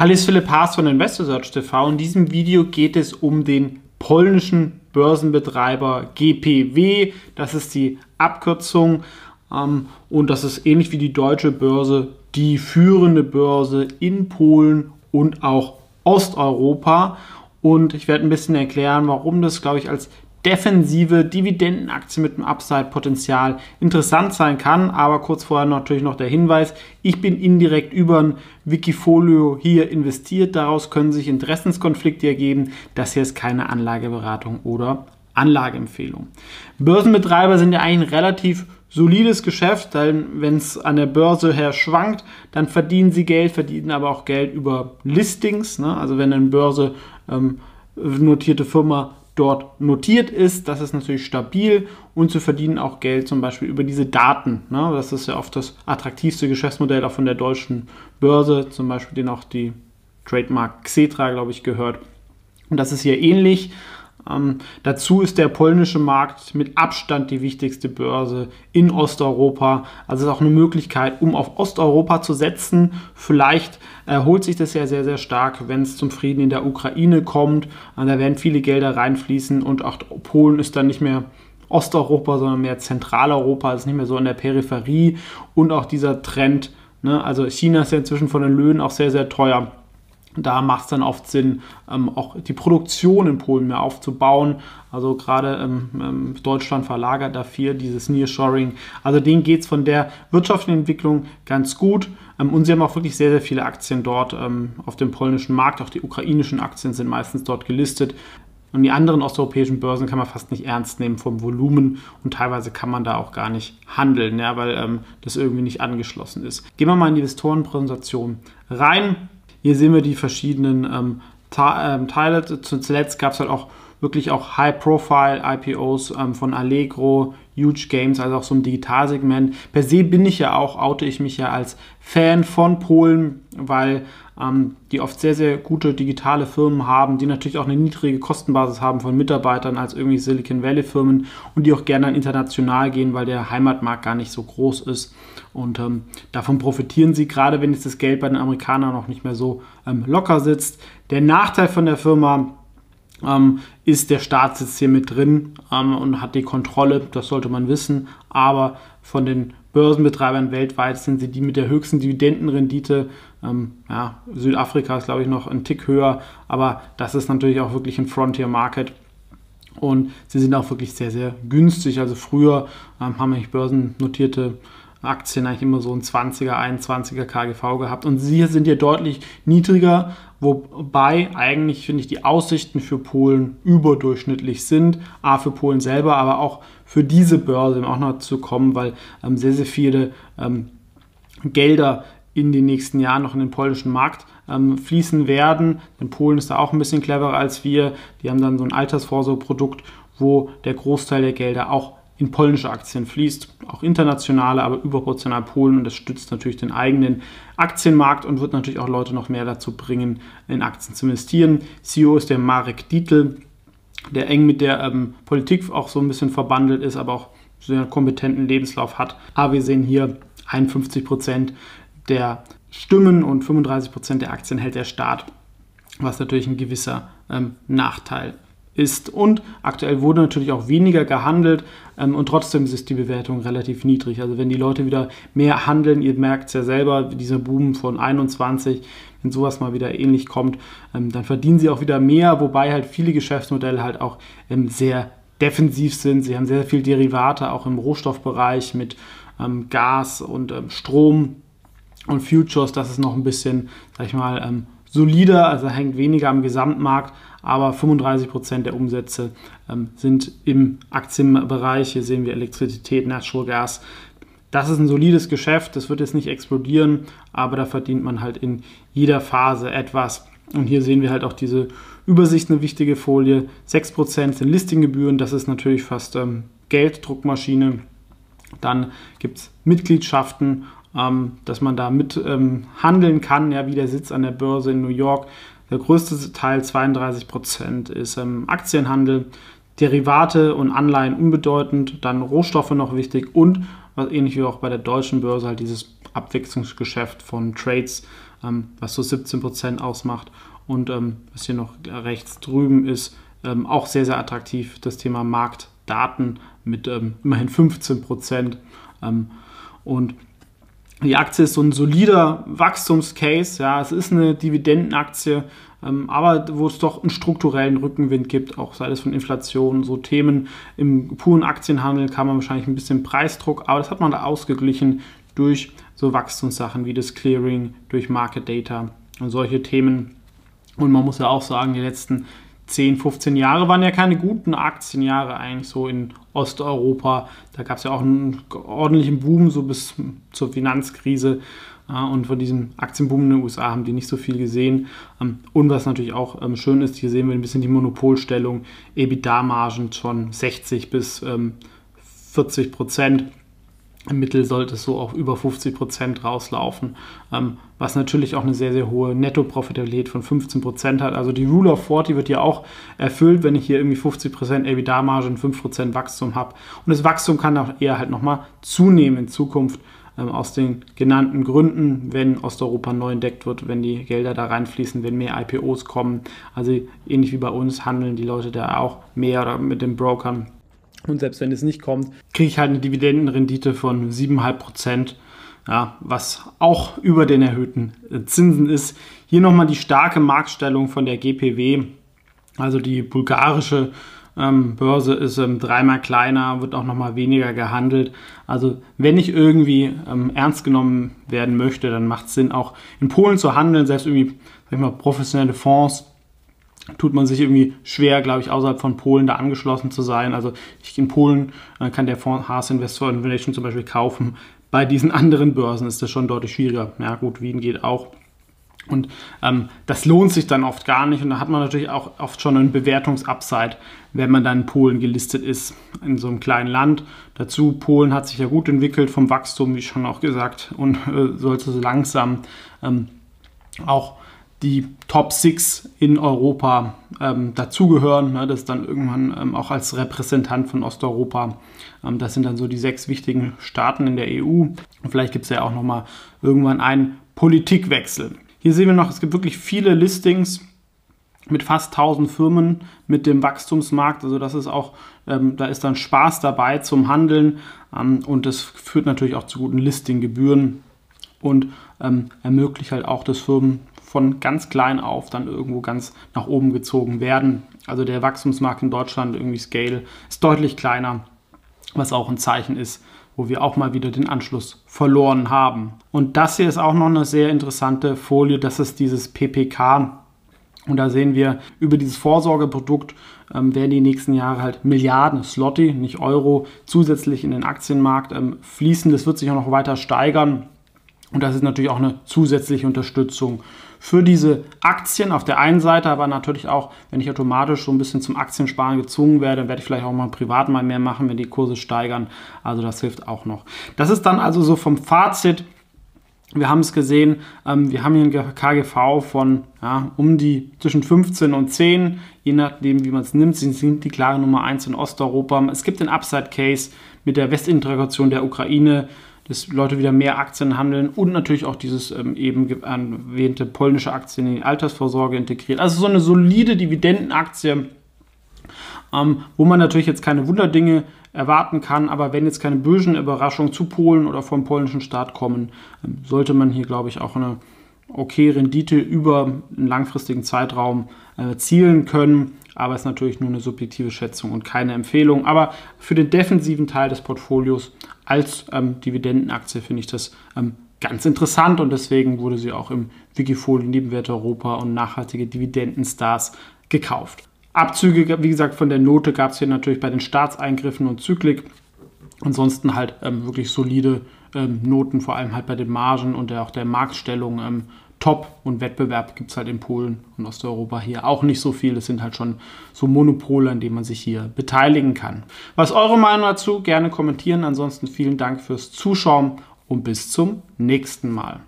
Hallo, ist Philipp Haas von InvestorSearch TV. In diesem Video geht es um den polnischen Börsenbetreiber GPW. Das ist die Abkürzung ähm, und das ist ähnlich wie die deutsche Börse die führende Börse in Polen und auch Osteuropa. Und ich werde ein bisschen erklären, warum das, glaube ich, als defensive Dividendenaktie mit einem Upside-Potenzial interessant sein kann. Aber kurz vorher natürlich noch der Hinweis, ich bin indirekt über ein Wikifolio hier investiert. Daraus können sich Interessenskonflikte ergeben. Das hier ist keine Anlageberatung oder Anlageempfehlung. Börsenbetreiber sind ja eigentlich ein relativ solides Geschäft, denn wenn es an der Börse her schwankt, dann verdienen sie Geld, verdienen aber auch Geld über Listings. Ne? Also wenn eine Börse ähm, notierte Firma dort notiert ist. Das ist natürlich stabil und sie verdienen auch Geld zum Beispiel über diese Daten. Ne? Das ist ja oft das attraktivste Geschäftsmodell auch von der deutschen Börse, zum Beispiel den auch die Trademark Xetra, glaube ich, gehört. Und das ist hier ähnlich. Ähm, dazu ist der polnische Markt mit Abstand die wichtigste Börse in Osteuropa. Also ist auch eine Möglichkeit, um auf Osteuropa zu setzen. Vielleicht erholt sich das ja sehr, sehr stark, wenn es zum Frieden in der Ukraine kommt. Und da werden viele Gelder reinfließen und auch Polen ist dann nicht mehr Osteuropa, sondern mehr Zentraleuropa, ist nicht mehr so in der Peripherie. Und auch dieser Trend, ne? also China ist ja inzwischen von den Löhnen auch sehr, sehr teuer da macht es dann oft Sinn, ähm, auch die Produktion in Polen mehr aufzubauen. Also gerade ähm, ähm, Deutschland verlagert dafür dieses Nearshoring. Also denen geht es von der wirtschaftlichen Entwicklung ganz gut. Ähm, und sie haben auch wirklich sehr, sehr viele Aktien dort ähm, auf dem polnischen Markt. Auch die ukrainischen Aktien sind meistens dort gelistet. Und die anderen osteuropäischen Börsen kann man fast nicht ernst nehmen vom Volumen und teilweise kann man da auch gar nicht handeln, ja, weil ähm, das irgendwie nicht angeschlossen ist. Gehen wir mal in die Investorenpräsentation rein. Hier sehen wir die verschiedenen ähm, ähm Teile. Zuletzt gab es halt auch wirklich auch High-Profile-IPOs ähm, von Allegro, Huge Games, also auch so ein Digitalsegment. Per se bin ich ja auch, oute ich mich ja als Fan von Polen, weil ähm, die oft sehr, sehr gute digitale Firmen haben, die natürlich auch eine niedrige Kostenbasis haben von Mitarbeitern als irgendwie Silicon Valley Firmen und die auch gerne international gehen, weil der Heimatmarkt gar nicht so groß ist. Und ähm, davon profitieren sie, gerade wenn jetzt das Geld bei den Amerikanern noch nicht mehr so ähm, locker sitzt. Der Nachteil von der Firma ähm, ist, der Staat sitzt hier mit drin ähm, und hat die Kontrolle, das sollte man wissen. Aber von den Börsenbetreibern weltweit sind sie die mit der höchsten Dividendenrendite. Ähm, ja, Südafrika ist, glaube ich, noch ein Tick höher, aber das ist natürlich auch wirklich ein Frontier Market. Und sie sind auch wirklich sehr, sehr günstig. Also früher ähm, haben eigentlich börsennotierte Aktien eigentlich immer so ein 20er, 21er KGV gehabt. Und sie sind hier deutlich niedriger, wobei eigentlich, finde ich, die Aussichten für Polen überdurchschnittlich sind. A, für Polen selber, aber auch für diese Börse auch noch zu kommen, weil ähm, sehr, sehr viele ähm, Gelder in den nächsten Jahren noch in den polnischen Markt ähm, fließen werden. Denn Polen ist da auch ein bisschen cleverer als wir. Die haben dann so ein Altersvorsorgeprodukt, wo der Großteil der Gelder auch in polnische Aktien fließt, auch internationale, aber überproportional Polen und das stützt natürlich den eigenen Aktienmarkt und wird natürlich auch Leute noch mehr dazu bringen, in Aktien zu investieren. CEO ist der Marek Dietl, der eng mit der ähm, Politik auch so ein bisschen verbandelt ist, aber auch sehr kompetenten Lebenslauf hat. Aber wir sehen hier 51 Prozent der Stimmen und 35 Prozent der Aktien hält der Staat, was natürlich ein gewisser ähm, Nachteil ist. Und aktuell wurde natürlich auch weniger gehandelt ähm, und trotzdem ist die Bewertung relativ niedrig. Also wenn die Leute wieder mehr handeln, ihr merkt es ja selber, dieser Boom von 21, wenn sowas mal wieder ähnlich kommt, ähm, dann verdienen sie auch wieder mehr, wobei halt viele Geschäftsmodelle halt auch ähm, sehr defensiv sind. Sie haben sehr viel Derivate auch im Rohstoffbereich mit ähm, Gas und ähm, Strom und Futures. Das ist noch ein bisschen, sag ich mal, ähm, solider, also hängt weniger am Gesamtmarkt, aber 35 Prozent der Umsätze ähm, sind im Aktienbereich. Hier sehen wir Elektrizität, Natural Gas. Das ist ein solides Geschäft, das wird jetzt nicht explodieren, aber da verdient man halt in jeder Phase etwas. Und hier sehen wir halt auch diese Übersicht, eine wichtige Folie. 6% sind Listinggebühren, das ist natürlich fast ähm, Gelddruckmaschine. Dann gibt es Mitgliedschaften ähm, dass man da mit ähm, handeln kann, ja, wie der Sitz an der Börse in New York. Der größte Teil, 32 Prozent, ist ähm, Aktienhandel, Derivate und Anleihen unbedeutend, dann Rohstoffe noch wichtig und was ähnlich wie auch bei der deutschen Börse halt dieses Abwechslungsgeschäft von Trades, ähm, was so 17% ausmacht. Und ähm, was hier noch rechts drüben ist, ähm, auch sehr, sehr attraktiv, das Thema Marktdaten mit ähm, immerhin 15%. Ähm, und die Aktie ist so ein solider Wachstumscase. Ja, es ist eine Dividendenaktie, ähm, aber wo es doch einen strukturellen Rückenwind gibt, auch sei es von Inflation, so Themen. Im puren Aktienhandel kann man wahrscheinlich ein bisschen Preisdruck, aber das hat man da ausgeglichen durch so Wachstumssachen wie das Clearing, durch Market Data und solche Themen. Und man muss ja auch sagen, die letzten 10, 15 Jahre waren ja keine guten Aktienjahre eigentlich so in Osteuropa. Da gab es ja auch einen ordentlichen Boom so bis zur Finanzkrise. Und von diesem Aktienboom in den USA haben die nicht so viel gesehen. Ähm, und was natürlich auch ähm, schön ist, hier sehen wir ein bisschen die Monopolstellung, EBITDA-Margen von 60 bis 40 ähm, Prozent. Im Mittel sollte es so auf über 50 Prozent rauslaufen, was natürlich auch eine sehr, sehr hohe Netto-Profitabilität von 15 Prozent hat. Also die Rule of 40 wird ja auch erfüllt, wenn ich hier irgendwie 50 Prozent EBITDA-Marge und 5 Prozent Wachstum habe. Und das Wachstum kann auch eher halt nochmal zunehmen in Zukunft ähm, aus den genannten Gründen, wenn Osteuropa neu entdeckt wird, wenn die Gelder da reinfließen, wenn mehr IPOs kommen. Also ähnlich wie bei uns handeln die Leute da auch mehr oder mit den Brokern. Und selbst wenn es nicht kommt, kriege ich halt eine Dividendenrendite von 7,5 Prozent. Ja, was auch über den erhöhten äh, Zinsen ist. Hier nochmal die starke Marktstellung von der GPW, also die bulgarische ähm, Börse ist ähm, dreimal kleiner, wird auch nochmal weniger gehandelt. Also wenn ich irgendwie ähm, ernst genommen werden möchte, dann macht es Sinn, auch in Polen zu handeln. Selbst irgendwie, sag ich mal, professionelle Fonds tut man sich irgendwie schwer, glaube ich, außerhalb von Polen da angeschlossen zu sein. Also ich in Polen äh, kann der Fonds Haas Investor Innovation zum Beispiel kaufen. Bei diesen anderen Börsen ist das schon deutlich schwieriger. Ja gut, Wien geht auch. Und ähm, das lohnt sich dann oft gar nicht. Und da hat man natürlich auch oft schon einen Bewertungsupside, wenn man dann in Polen gelistet ist, in so einem kleinen Land. Dazu, Polen hat sich ja gut entwickelt vom Wachstum, wie schon auch gesagt, und äh, sollte so langsam ähm, auch die Top 6 in Europa ähm, dazugehören. Ne, das dann irgendwann ähm, auch als Repräsentant von Osteuropa. Ähm, das sind dann so die sechs wichtigen Staaten in der EU. Und vielleicht gibt es ja auch nochmal irgendwann einen Politikwechsel. Hier sehen wir noch, es gibt wirklich viele Listings mit fast 1000 Firmen mit dem Wachstumsmarkt. Also das ist auch, ähm, da ist dann Spaß dabei zum Handeln ähm, und das führt natürlich auch zu guten Listinggebühren und ähm, ermöglicht halt auch, dass Firmen von ganz klein auf dann irgendwo ganz nach oben gezogen werden. Also der Wachstumsmarkt in Deutschland, irgendwie Scale, ist deutlich kleiner, was auch ein Zeichen ist, wo wir auch mal wieder den Anschluss verloren haben. Und das hier ist auch noch eine sehr interessante Folie, das ist dieses PPK. Und da sehen wir, über dieses Vorsorgeprodukt ähm, werden die nächsten Jahre halt Milliarden Slotty, nicht Euro, zusätzlich in den Aktienmarkt ähm, fließen. Das wird sich auch noch weiter steigern. Und das ist natürlich auch eine zusätzliche Unterstützung für diese Aktien auf der einen Seite, aber natürlich auch, wenn ich automatisch so ein bisschen zum Aktiensparen gezwungen werde, dann werde ich vielleicht auch mal privat mal mehr machen, wenn die Kurse steigern. Also das hilft auch noch. Das ist dann also so vom Fazit. Wir haben es gesehen, ähm, wir haben hier ein KGV von ja, um die zwischen 15 und 10, je nachdem, wie man es nimmt. Sie sind die klare Nummer 1 in Osteuropa. Es gibt den Upside-Case mit der Westintegration der Ukraine dass Leute wieder mehr Aktien handeln und natürlich auch dieses ähm, eben erwähnte polnische Aktien in die Altersvorsorge integriert. Also so eine solide Dividendenaktie, ähm, wo man natürlich jetzt keine Wunderdinge erwarten kann, aber wenn jetzt keine bösen Überraschungen zu Polen oder vom polnischen Staat kommen, ähm, sollte man hier, glaube ich, auch eine okay Rendite über einen langfristigen Zeitraum äh, können aber es ist natürlich nur eine subjektive Schätzung und keine Empfehlung. Aber für den defensiven Teil des Portfolios als ähm, Dividendenaktie finde ich das ähm, ganz interessant und deswegen wurde sie auch im Wikifolio Nebenwert Europa und nachhaltige Dividendenstars gekauft. Abzüge, wie gesagt, von der Note gab es hier natürlich bei den Staatseingriffen und Zyklik. Ansonsten halt ähm, wirklich solide ähm, Noten, vor allem halt bei den Margen und der, auch der Marktstellung ähm, top und Wettbewerb gibt es halt in Polen und Osteuropa hier auch nicht so viel. Es sind halt schon so Monopole, an denen man sich hier beteiligen kann. Was eure Meinung dazu? Gerne kommentieren. Ansonsten vielen Dank fürs Zuschauen und bis zum nächsten Mal.